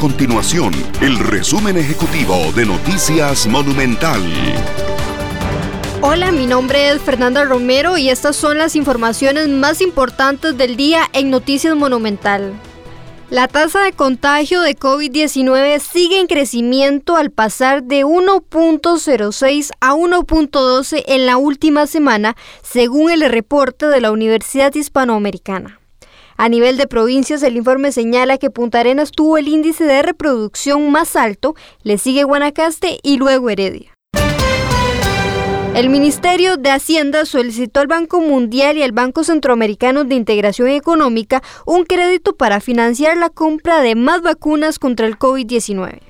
continuación el resumen ejecutivo de Noticias Monumental. Hola, mi nombre es Fernanda Romero y estas son las informaciones más importantes del día en Noticias Monumental. La tasa de contagio de COVID-19 sigue en crecimiento al pasar de 1.06 a 1.12 en la última semana, según el reporte de la Universidad Hispanoamericana. A nivel de provincias, el informe señala que Punta Arenas tuvo el índice de reproducción más alto, le sigue Guanacaste y luego Heredia. El Ministerio de Hacienda solicitó al Banco Mundial y al Banco Centroamericano de Integración Económica un crédito para financiar la compra de más vacunas contra el COVID-19.